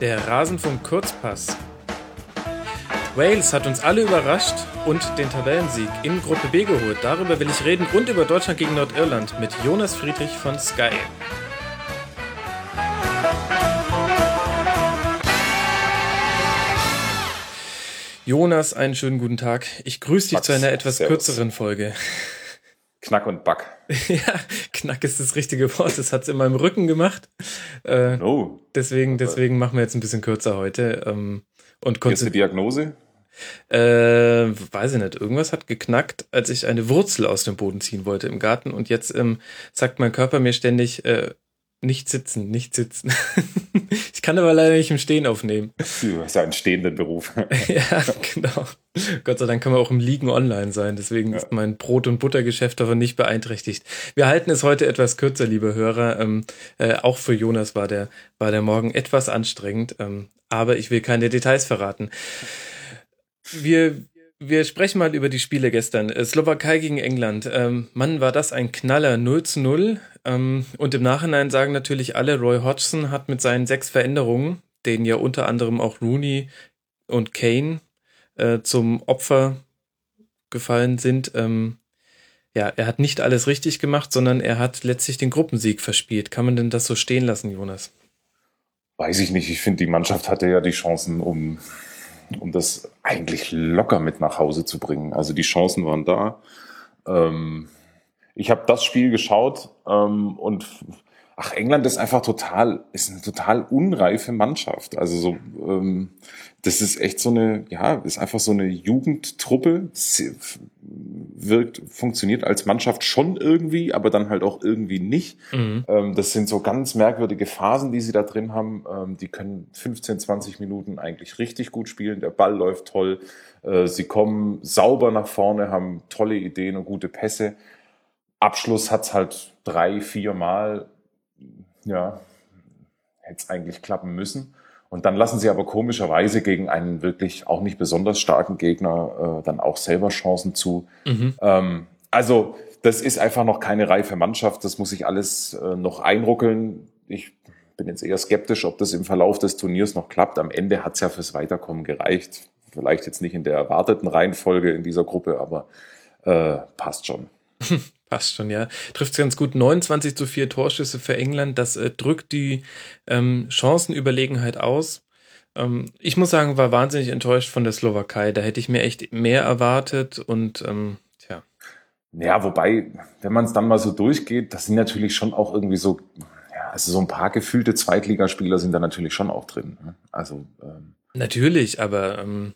Der Rasenfunk Kurzpass. Wales hat uns alle überrascht und den Tabellensieg in Gruppe B geholt. Darüber will ich reden und über Deutschland gegen Nordirland mit Jonas Friedrich von Sky. Jonas, einen schönen guten Tag. Ich grüße dich Max, zu einer etwas servus. kürzeren Folge. Knack und Back. ja, Knack ist das richtige Wort. Das hat's in meinem Rücken gemacht. Äh, oh. Deswegen, deswegen machen wir jetzt ein bisschen kürzer heute. Ähm, und Jetzt eine Diagnose? Äh, weiß ich nicht. Irgendwas hat geknackt, als ich eine Wurzel aus dem Boden ziehen wollte im Garten. Und jetzt ähm, sagt mein Körper mir ständig, äh, nicht sitzen, nicht sitzen. ich kann aber leider nicht im Stehen aufnehmen. Du hast ja einen stehenden Beruf. ja, genau. Gott sei Dank kann man auch im Liegen online sein. Deswegen ja. ist mein Brot- und Buttergeschäft davon nicht beeinträchtigt. Wir halten es heute etwas kürzer, liebe Hörer. Ähm, äh, auch für Jonas war der, war der Morgen etwas anstrengend. Ähm, aber ich will keine Details verraten. Wir, wir sprechen mal über die Spiele gestern. Äh, Slowakei gegen England. Ähm, Mann, war das ein Knaller. 0 zu 0. Ähm, und im Nachhinein sagen natürlich alle, Roy Hodgson hat mit seinen sechs Veränderungen, denen ja unter anderem auch Rooney und Kane äh, zum Opfer gefallen sind, ähm, ja, er hat nicht alles richtig gemacht, sondern er hat letztlich den Gruppensieg verspielt. Kann man denn das so stehen lassen, Jonas? Weiß ich nicht. Ich finde, die Mannschaft hatte ja die Chancen, um, um das eigentlich locker mit nach Hause zu bringen. Also die Chancen waren da. Ähm, ich habe das Spiel geschaut ähm, und ach, England ist einfach total, ist eine total unreife Mannschaft. Also so, ähm, das ist echt so eine, ja, ist einfach so eine Jugendtruppe, wirkt, funktioniert als Mannschaft schon irgendwie, aber dann halt auch irgendwie nicht. Mhm. Ähm, das sind so ganz merkwürdige Phasen, die sie da drin haben. Ähm, die können 15, 20 Minuten eigentlich richtig gut spielen. Der Ball läuft toll. Äh, sie kommen sauber nach vorne, haben tolle Ideen und gute Pässe. Abschluss hat's halt drei, vier Mal, ja, hätte es eigentlich klappen müssen. Und dann lassen sie aber komischerweise gegen einen wirklich auch nicht besonders starken Gegner äh, dann auch selber Chancen zu. Mhm. Ähm, also das ist einfach noch keine reife Mannschaft. Das muss sich alles äh, noch einruckeln. Ich bin jetzt eher skeptisch, ob das im Verlauf des Turniers noch klappt. Am Ende hat's ja fürs Weiterkommen gereicht. Vielleicht jetzt nicht in der erwarteten Reihenfolge in dieser Gruppe, aber äh, passt schon. Passt schon, ja. Trifft ganz gut. 29 zu 4 Torschüsse für England. Das äh, drückt die ähm, Chancenüberlegenheit aus. Ähm, ich muss sagen, war wahnsinnig enttäuscht von der Slowakei. Da hätte ich mir echt mehr erwartet und ähm, tja. Ja, wobei, wenn man es dann mal so durchgeht, das sind natürlich schon auch irgendwie so, ja, also so ein paar gefühlte Zweitligaspieler sind da natürlich schon auch drin. Ne? Also ähm, Natürlich, aber ähm,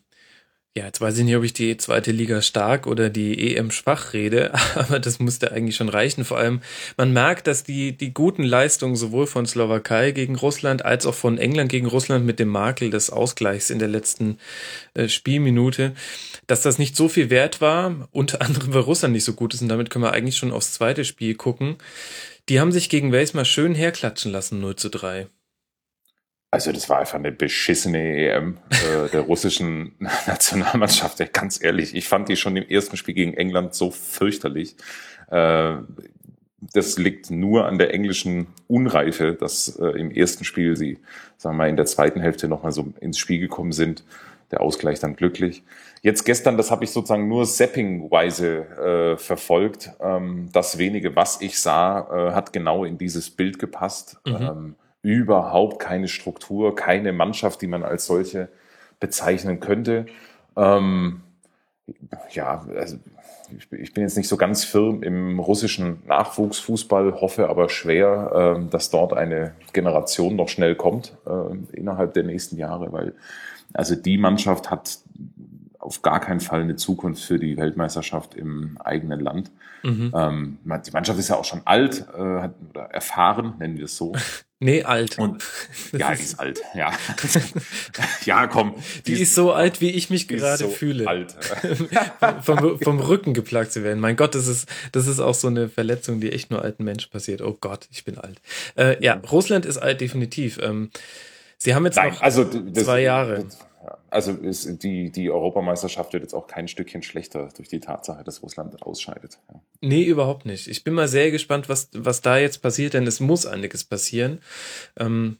ja, jetzt weiß ich nicht, ob ich die zweite Liga stark oder die EM schwach rede, aber das musste eigentlich schon reichen. Vor allem, man merkt, dass die, die guten Leistungen sowohl von Slowakei gegen Russland als auch von England gegen Russland mit dem Makel des Ausgleichs in der letzten äh, Spielminute, dass das nicht so viel wert war, unter anderem weil Russland nicht so gut ist und damit können wir eigentlich schon aufs zweite Spiel gucken. Die haben sich gegen Wales mal schön herklatschen lassen, 0 zu 3. Also das war einfach eine beschissene EM äh, der russischen Nationalmannschaft. Ganz ehrlich, ich fand die schon im ersten Spiel gegen England so fürchterlich. Äh, das liegt nur an der englischen Unreife, dass äh, im ersten Spiel sie, sagen wir mal, in der zweiten Hälfte nochmal so ins Spiel gekommen sind. Der Ausgleich dann glücklich. Jetzt gestern, das habe ich sozusagen nur Zapping-weise äh, verfolgt. Ähm, das wenige, was ich sah, äh, hat genau in dieses Bild gepasst. Mhm. Ähm, überhaupt keine Struktur, keine Mannschaft, die man als solche bezeichnen könnte. Ähm, ja, also ich bin jetzt nicht so ganz firm im russischen Nachwuchsfußball, hoffe aber schwer, äh, dass dort eine Generation noch schnell kommt äh, innerhalb der nächsten Jahre, weil also die Mannschaft hat auf gar keinen Fall eine Zukunft für die Weltmeisterschaft im eigenen Land. Mhm. Ähm, die Mannschaft ist ja auch schon alt äh, oder erfahren, nennen wir es so. Nee, alt. Und, ja, die ist alt, ja. ja, komm. Die, die ist so alt, wie ich mich gerade so fühle. Alt. vom, vom Rücken geplagt zu werden. Mein Gott, das ist, das ist auch so eine Verletzung, die echt nur alten Menschen passiert. Oh Gott, ich bin alt. Äh, ja, Russland ist alt, definitiv. Ähm, sie haben jetzt Nein, noch also, das, zwei Jahre. Das, also ist die, die Europameisterschaft wird jetzt auch kein Stückchen schlechter durch die Tatsache, dass Russland ausscheidet. Ja. Nee, überhaupt nicht. Ich bin mal sehr gespannt, was, was da jetzt passiert, denn es muss einiges passieren. Ähm,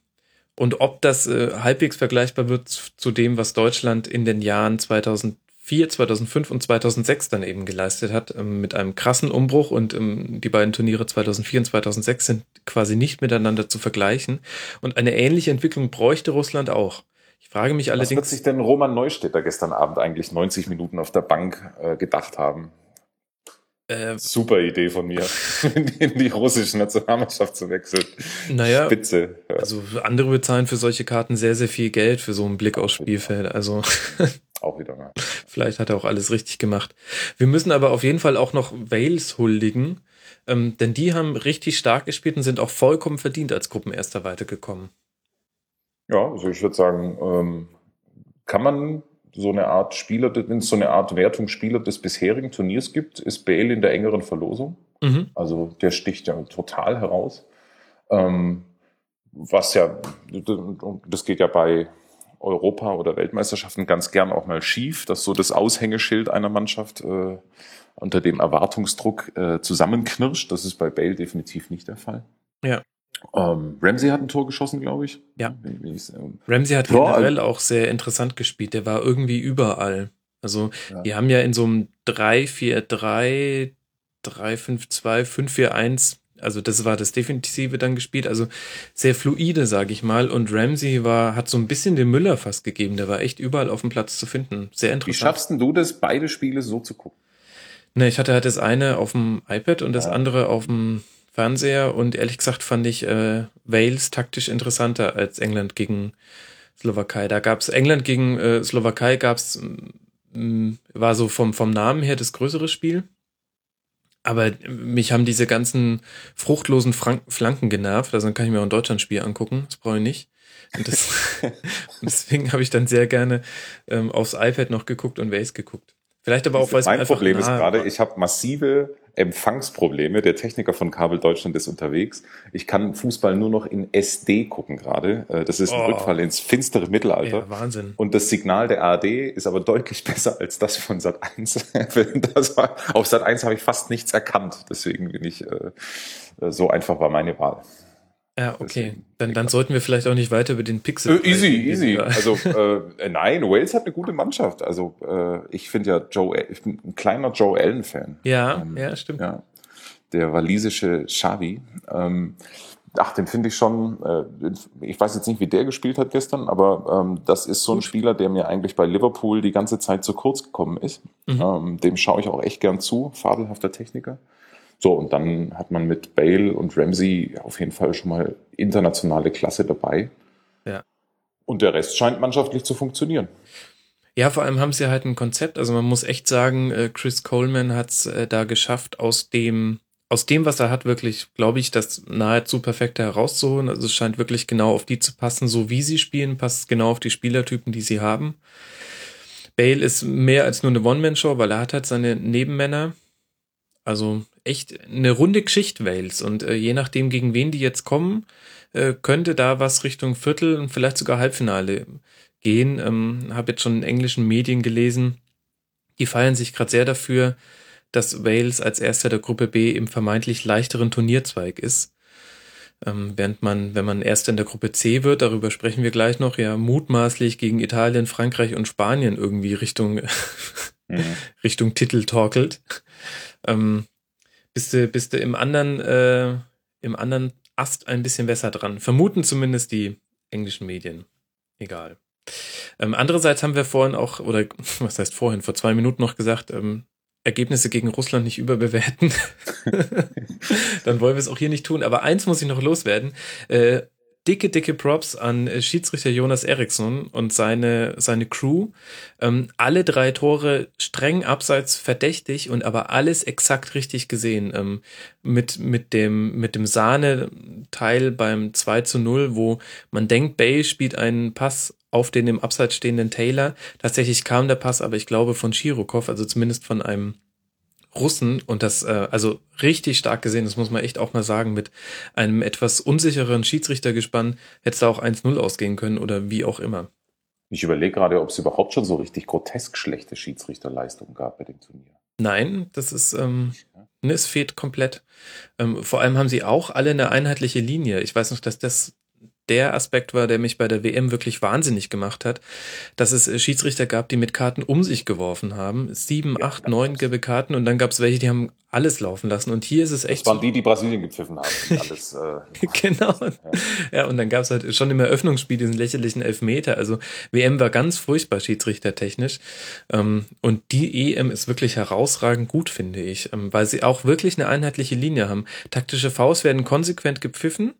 Und ob das äh, halbwegs vergleichbar wird zu dem, was Deutschland in den Jahren 2004, 2005 und 2006 dann eben geleistet hat, ähm, mit einem krassen Umbruch und ähm, die beiden Turniere 2004 und 2006 sind quasi nicht miteinander zu vergleichen. Und eine ähnliche Entwicklung bräuchte Russland auch. Ich frage mich allerdings. Was wird sich denn Roman Neustädter gestern Abend eigentlich 90 Minuten auf der Bank äh, gedacht haben? Äh, Super Idee von mir, in die russische Nationalmannschaft zu wechseln. Naja, Spitze. Ja. Also andere bezahlen für solche Karten sehr, sehr viel Geld für so einen Blick aufs Spielfeld. Also auch wieder mal. Vielleicht hat er auch alles richtig gemacht. Wir müssen aber auf jeden Fall auch noch Wales huldigen, ähm, denn die haben richtig stark gespielt und sind auch vollkommen verdient als Gruppenerster weitergekommen. Ja, also ich würde sagen, ähm, kann man so eine Art Spieler, wenn es so eine Art Wertung Spieler des bisherigen Turniers gibt, ist Bale in der engeren Verlosung. Mhm. Also der sticht ja total heraus. Ähm, was ja, das geht ja bei Europa- oder Weltmeisterschaften ganz gern auch mal schief, dass so das Aushängeschild einer Mannschaft äh, unter dem Erwartungsdruck äh, zusammenknirscht. Das ist bei Bale definitiv nicht der Fall. Ja. Ähm, Ramsey hat ein Tor geschossen, glaube ich. Ja. Ramsey hat generell auch sehr interessant gespielt. Der war irgendwie überall. Also, ja. die haben ja in so einem 3-4-3, 3-5-2, 5-4-1, also das war das Defensive dann gespielt, also sehr fluide, sage ich mal. Und Ramsey war, hat so ein bisschen den Müller fast gegeben. Der war echt überall auf dem Platz zu finden. Sehr interessant. Wie schaffst du das, beide Spiele so zu gucken? Ne, ich hatte halt das eine auf dem iPad und das ja. andere auf dem Fernseher und ehrlich gesagt fand ich äh, Wales taktisch interessanter als England gegen Slowakei. Da gab's England gegen äh, Slowakei gab's mh, war so vom vom Namen her das größere Spiel. Aber mich haben diese ganzen fruchtlosen Frank Flanken genervt. Also dann kann ich mir auch ein Deutschlandspiel angucken. Das brauche ich nicht. Und das, deswegen habe ich dann sehr gerne ähm, aufs iPad noch geguckt und Wales geguckt. Vielleicht aber auch, weil es Mein Problem ist gerade, ich habe massive Empfangsprobleme. Der Techniker von Kabel Deutschland ist unterwegs. Ich kann Fußball nur noch in SD gucken gerade. Äh, das ist ein oh. Rückfall ins finstere Mittelalter. Ja, Wahnsinn. Und das Signal der ARD ist aber deutlich besser als das von Sat 1. auf Sat 1 habe ich fast nichts erkannt. Deswegen bin ich äh, so einfach war meine Wahl. Ja, okay. Dann, dann sollten wir vielleicht auch nicht weiter über den Pixel. Äh, easy, easy. Also äh, nein, Wales hat eine gute Mannschaft. Also äh, ich finde ja Joe, ich bin ein kleiner Joe Allen-Fan. Ja, ähm, ja, stimmt. Ja, der walisische Xavi. Ähm, ach, den finde ich schon. Äh, ich weiß jetzt nicht, wie der gespielt hat gestern, aber ähm, das ist so ein Spieler, der mir eigentlich bei Liverpool die ganze Zeit zu kurz gekommen ist. Mhm. Ähm, dem schaue ich auch echt gern zu. Fabelhafter Techniker. So, und dann hat man mit Bale und Ramsey auf jeden Fall schon mal internationale Klasse dabei. Ja. Und der Rest scheint mannschaftlich zu funktionieren. Ja, vor allem haben sie halt ein Konzept. Also man muss echt sagen, äh, Chris Coleman hat es äh, da geschafft, aus dem, aus dem, was er hat, wirklich, glaube ich, das nahezu perfekte herauszuholen. Also es scheint wirklich genau auf die zu passen, so wie sie spielen, passt genau auf die Spielertypen, die sie haben. Bale ist mehr als nur eine One-Man-Show, weil er hat halt seine Nebenmänner. Also echt eine runde Geschichte Wales und äh, je nachdem, gegen wen die jetzt kommen, äh, könnte da was Richtung Viertel und vielleicht sogar Halbfinale gehen. Ähm, Habe jetzt schon in englischen Medien gelesen, die feiern sich gerade sehr dafür, dass Wales als erster der Gruppe B im vermeintlich leichteren Turnierzweig ist. Ähm, während man, wenn man erst in der Gruppe C wird, darüber sprechen wir gleich noch, ja mutmaßlich gegen Italien, Frankreich und Spanien irgendwie Richtung, mhm. Richtung Titel torkelt. Ähm, bist du, bist du im anderen, äh, im anderen Ast ein bisschen besser dran. Vermuten zumindest die englischen Medien. Egal. Ähm, andererseits haben wir vorhin auch, oder was heißt vorhin, vor zwei Minuten noch gesagt, ähm, Ergebnisse gegen Russland nicht überbewerten. Dann wollen wir es auch hier nicht tun. Aber eins muss ich noch loswerden. Äh, dicke, dicke Props an äh, Schiedsrichter Jonas Eriksson und seine, seine Crew. Ähm, alle drei Tore streng abseits verdächtig und aber alles exakt richtig gesehen. Ähm, mit, mit dem, mit dem Sahne-Teil beim 2 zu 0, wo man denkt, Bay spielt einen Pass auf den im Abseits stehenden Taylor. Tatsächlich kam der Pass, aber ich glaube von Shirokov, also zumindest von einem Russen und das äh, also richtig stark gesehen, das muss man echt auch mal sagen, mit einem etwas unsicheren Schiedsrichtergespann hätte es da auch 1-0 ausgehen können oder wie auch immer. Ich überlege gerade, ob es überhaupt schon so richtig grotesk schlechte Schiedsrichterleistungen gab bei dem Turnier. Nein, das ist, ähm, ne, es fehlt komplett. Ähm, vor allem haben sie auch alle eine einheitliche Linie. Ich weiß noch, dass das der Aspekt war, der mich bei der WM wirklich wahnsinnig gemacht hat, dass es äh, Schiedsrichter gab, die mit Karten um sich geworfen haben. Sieben, ja, acht, neun gelbe Karten und dann gab es welche, die haben alles laufen lassen. Und hier ist es echt. Das waren die, die Brasilien gepfiffen haben. Alles, äh, genau. Ja. ja, und dann gab es halt schon im Eröffnungsspiel diesen lächerlichen Elfmeter. Also WM war ganz furchtbar schiedsrichtertechnisch. Ähm, und die EM ist wirklich herausragend gut, finde ich, ähm, weil sie auch wirklich eine einheitliche Linie haben. Taktische Faust werden konsequent gepfiffen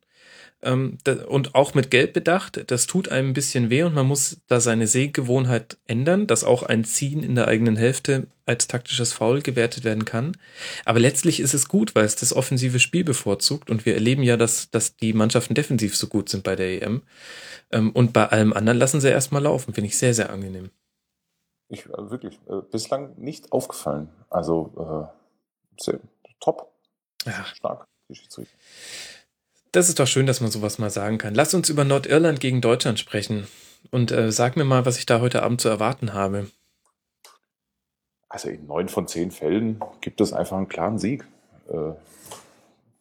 und auch mit Gelb bedacht. Das tut einem ein bisschen weh und man muss da seine Sehgewohnheit ändern, dass auch ein Ziehen in der eigenen Hälfte als taktisches Foul gewertet werden kann. Aber letztlich ist es gut, weil es das offensive Spiel bevorzugt und wir erleben ja, dass, dass die Mannschaften defensiv so gut sind bei der EM. Ähm, und bei allem anderen lassen sie erstmal laufen. Finde ich sehr, sehr angenehm. Ich also wirklich äh, bislang nicht aufgefallen. Also äh, top. Ja. Stark. Das ist doch schön, dass man sowas mal sagen kann. Lass uns über Nordirland gegen Deutschland sprechen. Und äh, sag mir mal, was ich da heute Abend zu erwarten habe. Also in neun von zehn Fällen gibt es einfach einen klaren Sieg. Äh,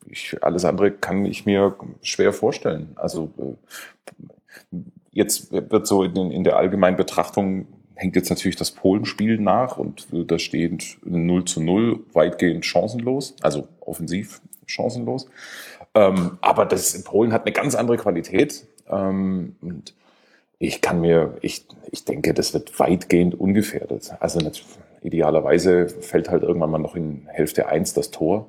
ich, alles andere kann ich mir schwer vorstellen. Also äh, jetzt wird so in, in, der allgemeinen Betrachtung hängt jetzt natürlich das Polenspiel nach und da steht 0 zu 0 weitgehend chancenlos, also offensiv chancenlos. Ähm, aber das in Polen hat eine ganz andere Qualität. Ähm, und ich kann mir, ich, ich denke, das wird weitgehend ungefährdet. Also idealerweise fällt halt irgendwann mal noch in Hälfte eins das Tor.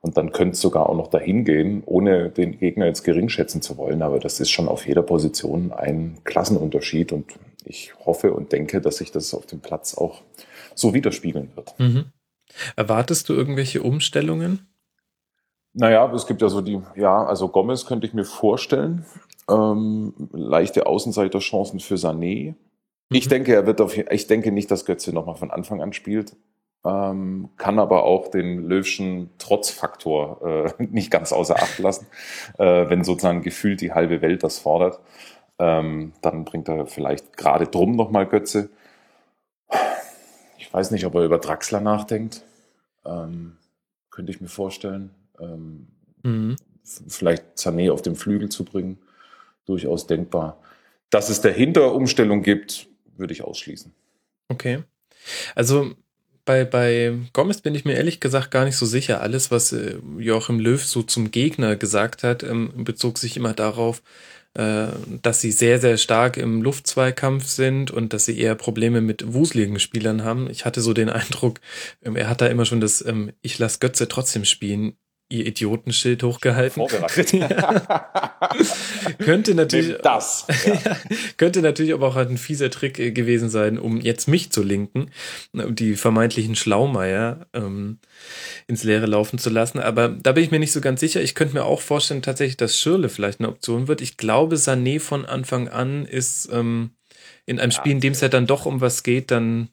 Und dann könnte es sogar auch noch dahin gehen, ohne den Gegner jetzt gering schätzen zu wollen. Aber das ist schon auf jeder Position ein Klassenunterschied. Und ich hoffe und denke, dass sich das auf dem Platz auch so widerspiegeln wird. Mhm. Erwartest du irgendwelche Umstellungen? Naja, es gibt ja so die, ja, also Gomez könnte ich mir vorstellen. Ähm, leichte Außenseiterchancen für Sané. Ich denke, er wird auf, ich denke nicht, dass Götze nochmal von Anfang an spielt. Ähm, kann aber auch den Löwschen Trotzfaktor äh, nicht ganz außer Acht lassen. Äh, wenn sozusagen gefühlt die halbe Welt das fordert, ähm, dann bringt er vielleicht gerade drum nochmal Götze. Ich weiß nicht, ob er über Draxler nachdenkt. Ähm, könnte ich mir vorstellen ähm, mhm. vielleicht Sané auf dem Flügel zu bringen, durchaus denkbar. Dass es dahinter Umstellung gibt, würde ich ausschließen. Okay. Also bei, bei Gomez bin ich mir ehrlich gesagt gar nicht so sicher. Alles, was äh, Joachim Löw so zum Gegner gesagt hat, ähm, bezog sich immer darauf, äh, dass sie sehr, sehr stark im Luftzweikampf sind und dass sie eher Probleme mit wuseligen Spielern haben. Ich hatte so den Eindruck, ähm, er hat da immer schon das ähm, Ich lass Götze trotzdem spielen ihr Idiotenschild hochgehalten. Vorbereitet. könnte natürlich das ja. könnte natürlich aber auch halt ein fieser Trick äh, gewesen sein, um jetzt mich zu linken, um die vermeintlichen Schlaumeier ähm, ins Leere laufen zu lassen. Aber da bin ich mir nicht so ganz sicher. Ich könnte mir auch vorstellen, tatsächlich, dass Schirle vielleicht eine Option wird. Ich glaube, Sané von Anfang an ist ähm, in einem Spiel, in dem es ja dann doch um was geht, dann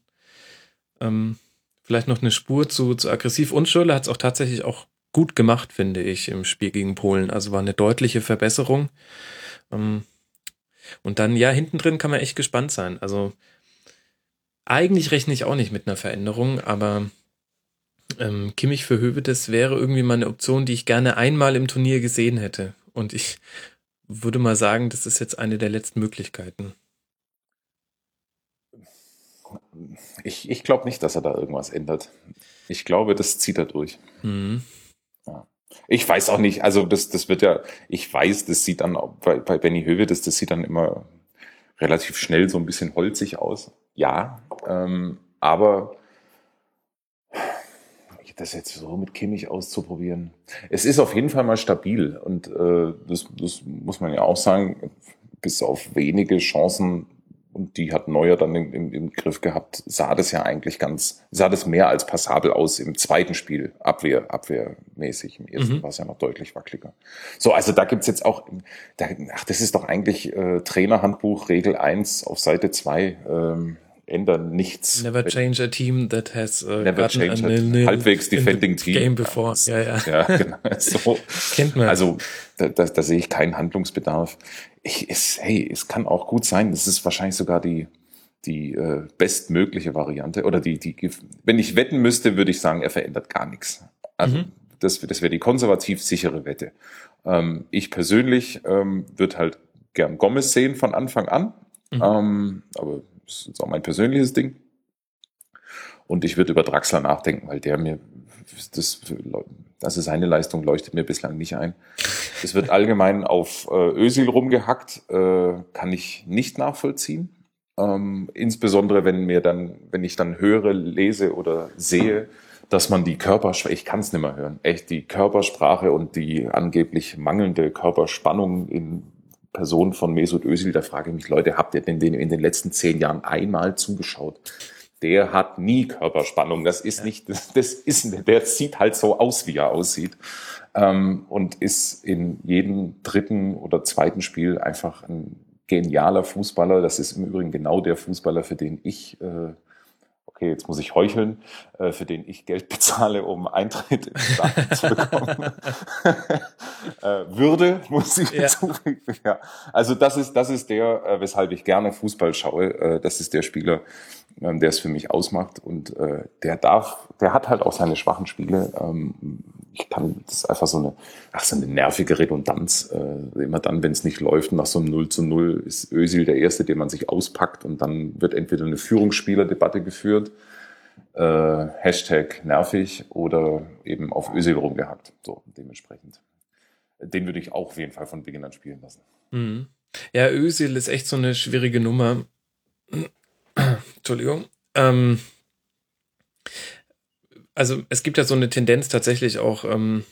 ähm, vielleicht noch eine Spur zu, zu aggressiv. Und Schirle hat es auch tatsächlich auch gut gemacht, finde ich, im Spiel gegen Polen. Also war eine deutliche Verbesserung. Ähm, und dann, ja, hinten drin kann man echt gespannt sein. Also eigentlich rechne ich auch nicht mit einer Veränderung, aber ähm, Kimmich für Höwe, das wäre irgendwie mal eine Option, die ich gerne einmal im Turnier gesehen hätte. Und ich würde mal sagen, das ist jetzt eine der letzten Möglichkeiten. Ich, ich glaube nicht, dass er da irgendwas ändert. Ich glaube, das zieht er durch. Mhm. Ich weiß auch nicht, also das, das wird ja, ich weiß, das sieht dann bei, bei Benny Höwe, das, das sieht dann immer relativ schnell so ein bisschen holzig aus. Ja, ähm, aber das jetzt so mit Kimmich auszuprobieren. Es ist auf jeden Fall mal stabil und äh, das, das muss man ja auch sagen, bis auf wenige Chancen und die hat Neuer dann im, im, im, Griff gehabt, sah das ja eigentlich ganz, sah das mehr als passabel aus im zweiten Spiel, Abwehr, abwehrmäßig. Im ersten mhm. war es ja noch deutlich wackeliger. So, also da gibt's jetzt auch, da, ach, das ist doch eigentlich äh, Trainerhandbuch Regel 1 auf Seite 2. Ähm, ändern nichts. Never change a team that has uh, Never change a, halbwegs defending team. Game before. Ja, ja. ja genau. So. Kennt man. Also da, da, da sehe ich keinen Handlungsbedarf ich, es, hey, es kann auch gut sein, das ist wahrscheinlich sogar die, die äh, bestmögliche Variante. Oder die, die, wenn ich wetten müsste, würde ich sagen, er verändert gar nichts. Also mhm. das, das wäre die konservativ sichere Wette. Ähm, ich persönlich ähm, würde halt gern Gomez sehen von Anfang an. Mhm. Ähm, aber das ist auch mein persönliches Ding. Und ich würde über Draxler nachdenken, weil der mir, das, also seine Leistung leuchtet mir bislang nicht ein. Es wird allgemein auf äh, Ösil rumgehackt, äh, kann ich nicht nachvollziehen. Ähm, insbesondere wenn mir dann, wenn ich dann höre, lese oder sehe, dass man die Körpersprache, ich kann es nicht mehr hören, echt die Körpersprache und die angeblich mangelnde Körperspannung in Person von Mesut Özil, da frage ich mich, Leute, habt ihr denn den in den letzten zehn Jahren einmal zugeschaut? Der hat nie Körperspannung. Das ist nicht, das, das ist, der sieht halt so aus, wie er aussieht. Ähm, und ist in jedem dritten oder zweiten Spiel einfach ein genialer Fußballer. Das ist im Übrigen genau der Fußballer, für den ich äh, okay, jetzt muss ich heucheln, äh, für den ich Geld bezahle, um Eintritt in Stadion zu bekommen. äh, Würde, muss ich ja. hinzufügen. Ja. Also das ist, das ist der, äh, weshalb ich gerne Fußball schaue. Äh, das ist der Spieler, ähm, der es für mich ausmacht. Und äh, der darf, der hat halt auch seine schwachen Spiele. Ähm, ich kann, das ist einfach so eine, ach, so eine nervige Redundanz. Äh, immer dann, wenn es nicht läuft, nach so einem 0 zu 0 ist Ösil der Erste, den man sich auspackt und dann wird entweder eine Führungsspielerdebatte geführt, äh, Hashtag nervig oder eben auf Ösil rumgehackt. So, dementsprechend. Den würde ich auch auf jeden Fall von Beginn an spielen lassen. Mhm. Ja, Ösil ist echt so eine schwierige Nummer. Entschuldigung. Ähm, also es gibt ja so eine Tendenz tatsächlich auch, ähm,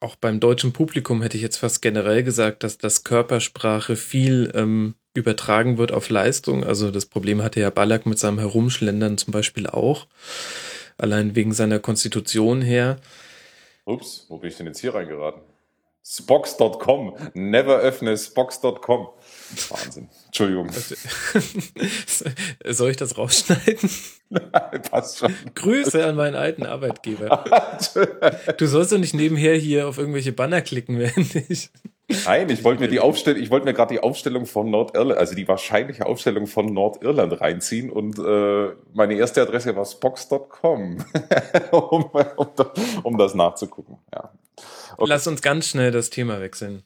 auch beim deutschen Publikum hätte ich jetzt fast generell gesagt, dass das Körpersprache viel ähm, übertragen wird auf Leistung. Also das Problem hatte ja Ballack mit seinem Herumschlendern zum Beispiel auch. Allein wegen seiner Konstitution her. Ups, wo bin ich denn jetzt hier reingeraten? Spox.com. Never öffne Spox.com. Wahnsinn. Entschuldigung. Soll ich das rausschneiden? Nein, passt schon. Grüße an meinen alten Arbeitgeber. du sollst doch nicht nebenher hier auf irgendwelche Banner klicken, während ich. Nein, ich wollte mir die Aufstellung, ich wollte mir gerade die Aufstellung von Nordirland, also die wahrscheinliche Aufstellung von Nordirland reinziehen und äh, meine erste Adresse war spox.com, um, um, um das nachzugucken. Ja. Okay. Lass uns ganz schnell das Thema wechseln.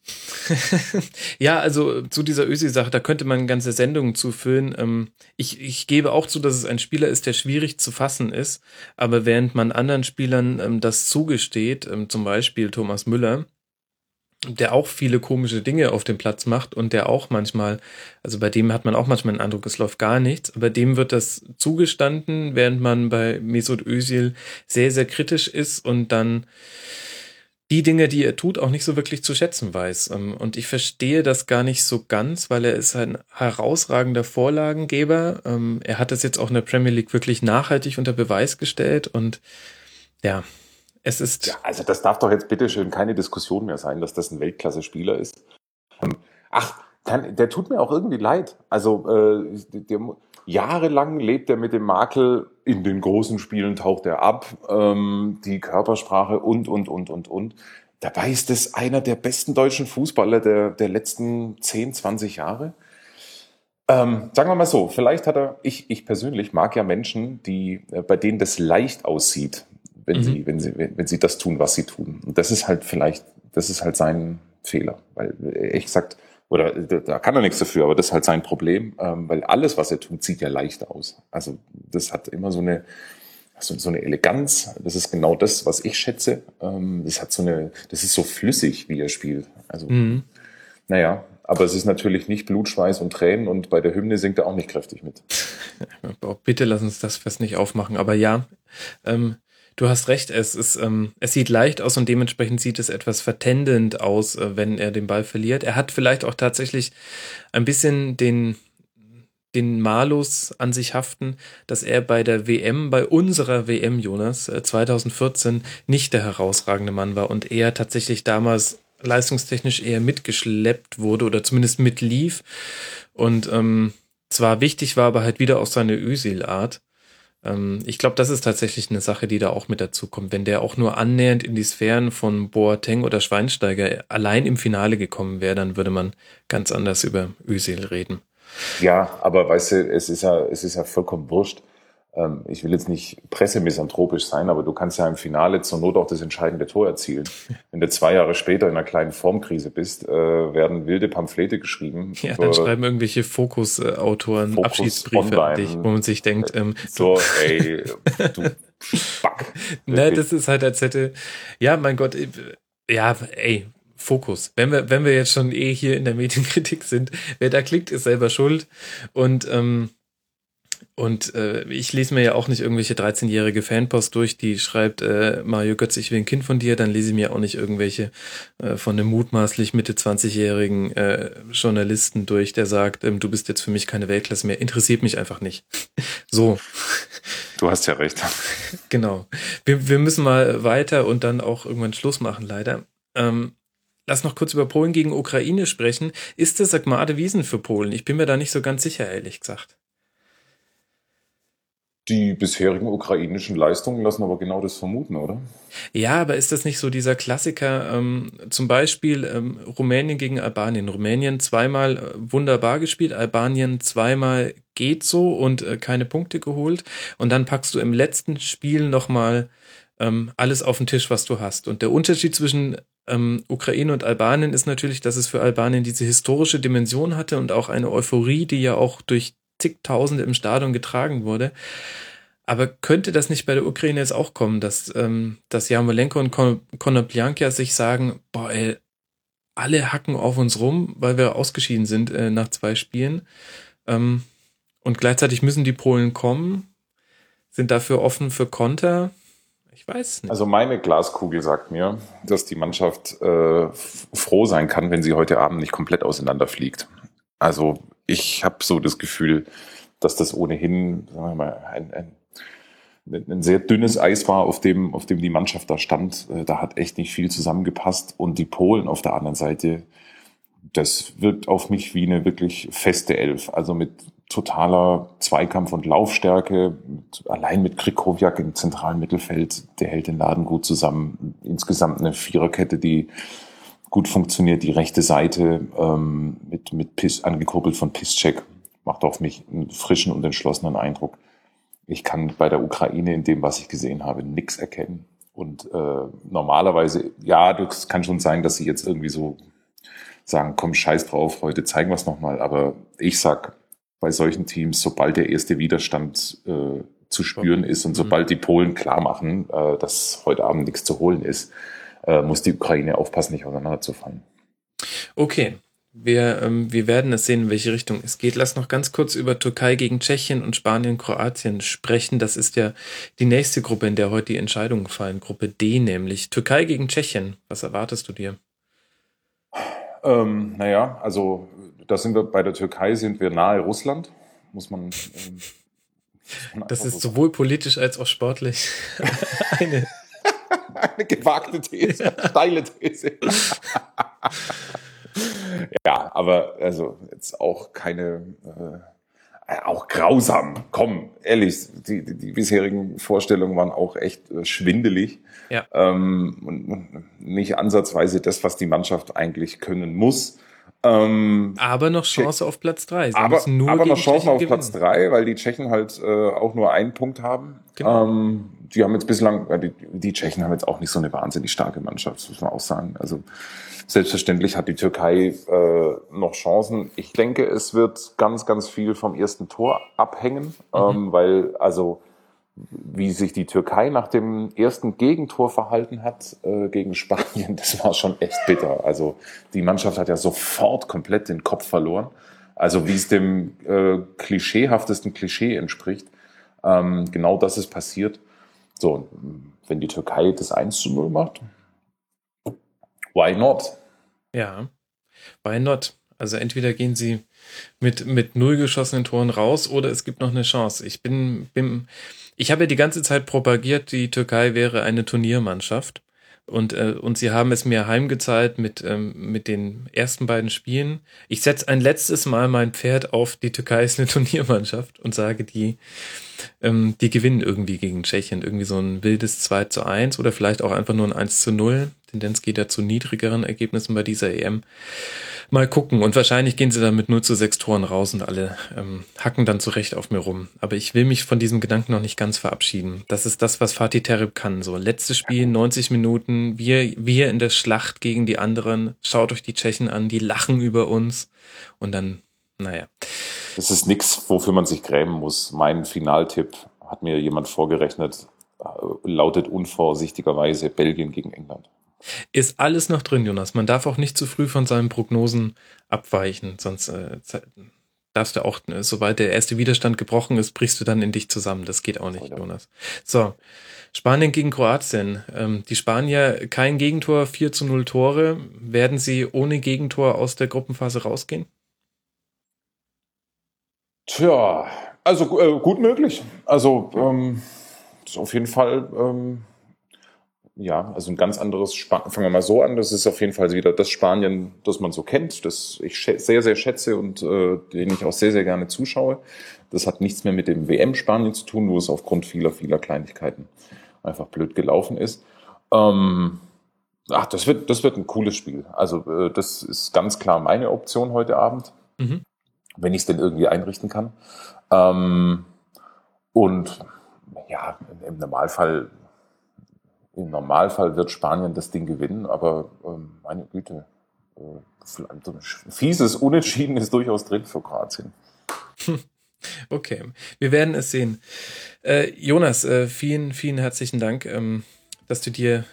ja, also zu dieser Ösi-Sache, da könnte man ganze Sendungen zufüllen. Ähm, ich, ich gebe auch zu, dass es ein Spieler ist, der schwierig zu fassen ist. Aber während man anderen Spielern ähm, das zugesteht, ähm, zum Beispiel Thomas Müller, der auch viele komische Dinge auf dem Platz macht und der auch manchmal, also bei dem hat man auch manchmal den Eindruck, es läuft gar nichts, aber dem wird das zugestanden, während man bei Mesut Özil sehr, sehr kritisch ist und dann die Dinge, die er tut, auch nicht so wirklich zu schätzen weiß. Ähm, und ich verstehe das gar nicht so ganz, weil er ist ein herausragender Vorlagengeber. Ähm, er hat das jetzt auch in der Premier League wirklich nachhaltig unter Beweis gestellt und ja, es ist. Ja, also das darf doch jetzt bitteschön keine Diskussion mehr sein, dass das ein Weltklasse-Spieler ist. Ähm, ach, der tut mir auch irgendwie leid. Also äh, der, jahrelang lebt er mit dem Makel, in den großen Spielen taucht er ab, ähm, die Körpersprache und, und, und, und, und. Dabei ist es einer der besten deutschen Fußballer der, der letzten 10, 20 Jahre. Ähm, sagen wir mal so, vielleicht hat er, ich, ich persönlich mag ja Menschen, die, äh, bei denen das leicht aussieht, wenn mhm. sie, wenn sie, wenn sie das tun, was sie tun. Und das ist halt vielleicht, das ist halt sein Fehler. Weil, ehrlich gesagt, oder da kann er nichts dafür, aber das ist halt sein Problem, ähm, weil alles, was er tut, sieht ja leicht aus. Also das hat immer so eine, so, so eine Eleganz. Das ist genau das, was ich schätze. Ähm, das hat so eine, das ist so flüssig, wie er spielt. Also, mhm. naja, aber es ist natürlich nicht Blut, Schweiß und Tränen und bei der Hymne singt er auch nicht kräftig mit. Bitte lass uns das fest nicht aufmachen. Aber ja, ähm, Du hast recht, es ist, ähm, es sieht leicht aus und dementsprechend sieht es etwas vertändelnd aus, äh, wenn er den Ball verliert. Er hat vielleicht auch tatsächlich ein bisschen den, den Malus an sich haften, dass er bei der WM, bei unserer WM, Jonas, äh, 2014 nicht der herausragende Mann war und er tatsächlich damals leistungstechnisch eher mitgeschleppt wurde oder zumindest mitlief und ähm, zwar wichtig war, aber halt wieder aus seiner Ösil-Art. Ähm, ich glaube, das ist tatsächlich eine Sache, die da auch mit dazu kommt. Wenn der auch nur annähernd in die Sphären von Boateng oder Schweinsteiger allein im Finale gekommen wäre, dann würde man ganz anders über Özil reden. Ja, aber weißt du, es ist ja, es ist ja vollkommen wurscht. Ähm, ich will jetzt nicht pressemisanthropisch sein, aber du kannst ja im Finale zur Not auch das entscheidende Tor erzielen. Wenn du zwei Jahre später in einer kleinen Formkrise bist, äh, werden wilde Pamphlete geschrieben. Ja, dann schreiben irgendwelche Fokus-Autoren Fokus Abschiedsbriefe online. an dich, wo man sich denkt, ähm, so, ey, du Fuck. ne, das ist halt, als hätte, ja, mein Gott, äh, ja, ey, Fokus. Wenn wir, wenn wir jetzt schon eh hier in der Medienkritik sind, wer da klickt, ist selber schuld. Und ähm, und äh, ich lese mir ja auch nicht irgendwelche 13-jährige Fanpost durch, die schreibt, äh, Mario Götz, ich will ein Kind von dir, dann lese ich mir auch nicht irgendwelche äh, von einem mutmaßlich Mitte 20-jährigen äh, Journalisten durch, der sagt, ähm, du bist jetzt für mich keine Weltklasse mehr, interessiert mich einfach nicht. so. Du hast ja recht. genau. Wir, wir müssen mal weiter und dann auch irgendwann Schluss machen, leider. Ähm, lass noch kurz über Polen gegen Ukraine sprechen. Ist das Agmade Wiesen für Polen? Ich bin mir da nicht so ganz sicher, ehrlich gesagt. Die bisherigen ukrainischen Leistungen lassen aber genau das vermuten, oder? Ja, aber ist das nicht so dieser Klassiker? Ähm, zum Beispiel ähm, Rumänien gegen Albanien. Rumänien zweimal äh, wunderbar gespielt, Albanien zweimal geht so und äh, keine Punkte geholt. Und dann packst du im letzten Spiel nochmal ähm, alles auf den Tisch, was du hast. Und der Unterschied zwischen ähm, Ukraine und Albanien ist natürlich, dass es für Albanien diese historische Dimension hatte und auch eine Euphorie, die ja auch durch zigtausende im Stadion getragen wurde. Aber könnte das nicht bei der Ukraine jetzt auch kommen, dass, ähm, dass Jarmolenko und Kon Konoplyanka sich sagen, boah, ey, alle hacken auf uns rum, weil wir ausgeschieden sind äh, nach zwei Spielen. Ähm, und gleichzeitig müssen die Polen kommen, sind dafür offen für Konter. Ich weiß nicht. Also meine Glaskugel sagt mir, dass die Mannschaft äh, froh sein kann, wenn sie heute Abend nicht komplett auseinanderfliegt. Also ich habe so das Gefühl, dass das ohnehin sagen wir mal, ein, ein, ein sehr dünnes Eis war, auf dem, auf dem die Mannschaft da stand. Äh, da hat echt nicht viel zusammengepasst. Und die Polen auf der anderen Seite, das wirkt auf mich wie eine wirklich feste Elf. Also mit totaler Zweikampf- und Laufstärke, allein mit Krikowiak im zentralen Mittelfeld, der hält den Laden gut zusammen. Insgesamt eine Viererkette, die gut funktioniert. Die rechte Seite ähm, mit, mit Piss, angekurbelt von Piszczek macht auf mich einen frischen und entschlossenen Eindruck. Ich kann bei der Ukraine in dem, was ich gesehen habe, nichts erkennen. Und äh, normalerweise, ja, das kann schon sein, dass sie jetzt irgendwie so sagen, komm, scheiß drauf, heute zeigen wir es nochmal. Aber ich sag, bei solchen Teams, sobald der erste Widerstand äh, zu spüren ist und mhm. sobald die Polen klar machen, äh, dass heute Abend nichts zu holen ist, äh, muss die Ukraine aufpassen, nicht auseinanderzufallen. Okay. Wir, ähm, wir werden es sehen, in welche Richtung es geht. Lass noch ganz kurz über Türkei gegen Tschechien und Spanien, Kroatien sprechen. Das ist ja die nächste Gruppe, in der heute die Entscheidungen fallen. Gruppe D nämlich. Türkei gegen Tschechien. Was erwartest du dir? Ähm, naja, also da sind wir bei der Türkei sind wir nahe Russland, muss man. Ähm, das ist sowohl politisch als auch sportlich eine eine gewagte These, steile These. ja, aber also jetzt auch keine, äh, auch grausam. Komm, ehrlich, die, die, die bisherigen Vorstellungen waren auch echt äh, schwindelig. Ja. Ähm, und nicht ansatzweise das, was die Mannschaft eigentlich können muss. Ähm, aber noch Chance auf Platz drei. Sie aber, aber noch Chance auf Platz drei, weil die Tschechen halt äh, auch nur einen Punkt haben. Genau. Ähm, die haben jetzt bislang, äh, die, die Tschechen haben jetzt auch nicht so eine wahnsinnig starke Mannschaft, muss man auch sagen. Also selbstverständlich hat die Türkei äh, noch Chancen. Ich denke, es wird ganz, ganz viel vom ersten Tor abhängen, mhm. ähm, weil also wie sich die Türkei nach dem ersten Gegentor verhalten hat äh, gegen Spanien, das war schon echt bitter. Also die Mannschaft hat ja sofort komplett den Kopf verloren. Also wie es dem äh, klischeehaftesten Klischee entspricht. Ähm, genau das ist passiert. So, wenn die Türkei das 1 zu 0 macht, why not? Ja, why not? Also entweder gehen sie mit, mit null geschossenen Toren raus oder es gibt noch eine Chance. Ich bin, bin, ich habe ja die ganze Zeit propagiert, die Türkei wäre eine Turniermannschaft. Und, äh, und sie haben es mir heimgezahlt mit, ähm, mit den ersten beiden Spielen. Ich setze ein letztes Mal mein Pferd auf, die Türkei ist eine Turniermannschaft und sage, die, ähm, die gewinnen irgendwie gegen Tschechien. Irgendwie so ein wildes 2 zu 1 oder vielleicht auch einfach nur ein 1 zu 0. Tendenz geht da zu niedrigeren Ergebnissen bei dieser EM. Mal gucken. Und wahrscheinlich gehen sie dann mit 0 zu 6 Toren raus und alle ähm, hacken dann zurecht auf mir rum. Aber ich will mich von diesem Gedanken noch nicht ganz verabschieden. Das ist das, was Fatih Terib kann. So, letztes Spiel, 90 Minuten, wir, wir in der Schlacht gegen die anderen. Schaut euch die Tschechen an, die lachen über uns. Und dann, naja. Das ist nichts, wofür man sich grämen muss. Mein Finaltipp hat mir jemand vorgerechnet, äh, lautet unvorsichtigerweise Belgien gegen England. Ist alles noch drin, Jonas. Man darf auch nicht zu früh von seinen Prognosen abweichen, sonst äh, darfst du auch, ne, sobald der erste Widerstand gebrochen ist, brichst du dann in dich zusammen. Das geht auch nicht, Jonas. So, Spanien gegen Kroatien. Ähm, die Spanier kein Gegentor, 4 zu 0 Tore. Werden sie ohne Gegentor aus der Gruppenphase rausgehen? Tja, also äh, gut möglich. Also ähm, ist auf jeden Fall ähm, ja, also ein ganz anderes Spanien. Fangen wir mal so an. Das ist auf jeden Fall wieder das Spanien, das man so kennt, das ich sehr, sehr schätze und äh, den ich auch sehr, sehr gerne zuschaue. Das hat nichts mehr mit dem WM-Spanien zu tun, wo es aufgrund vieler, vieler Kleinigkeiten einfach blöd gelaufen ist. Ähm, ach, das wird, das wird ein cooles Spiel. Also äh, das ist ganz klar meine Option heute Abend, mhm. wenn ich es denn irgendwie einrichten kann. Ähm, und ja, im Normalfall im Normalfall wird Spanien das Ding gewinnen, aber ähm, meine Güte, äh, so ein fieses Unentschieden ist durchaus drin für Kroatien. Okay, wir werden es sehen. Äh, Jonas, äh, vielen, vielen herzlichen Dank, ähm, dass du dir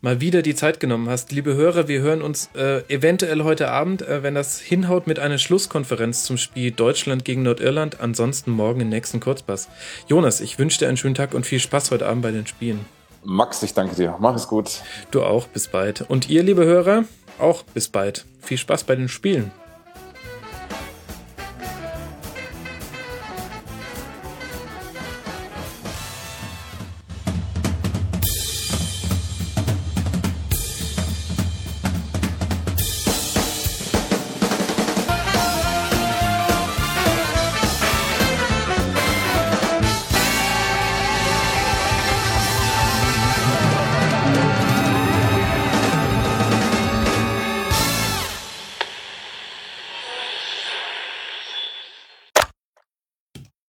mal wieder die Zeit genommen hast. Liebe Hörer, wir hören uns äh, eventuell heute Abend, äh, wenn das hinhaut, mit einer Schlusskonferenz zum Spiel Deutschland gegen Nordirland. Ansonsten morgen im nächsten Kurzpass. Jonas, ich wünsche dir einen schönen Tag und viel Spaß heute Abend bei den Spielen. Max, ich danke dir. Mach es gut. Du auch. Bis bald. Und ihr, liebe Hörer, auch bis bald. Viel Spaß bei den Spielen.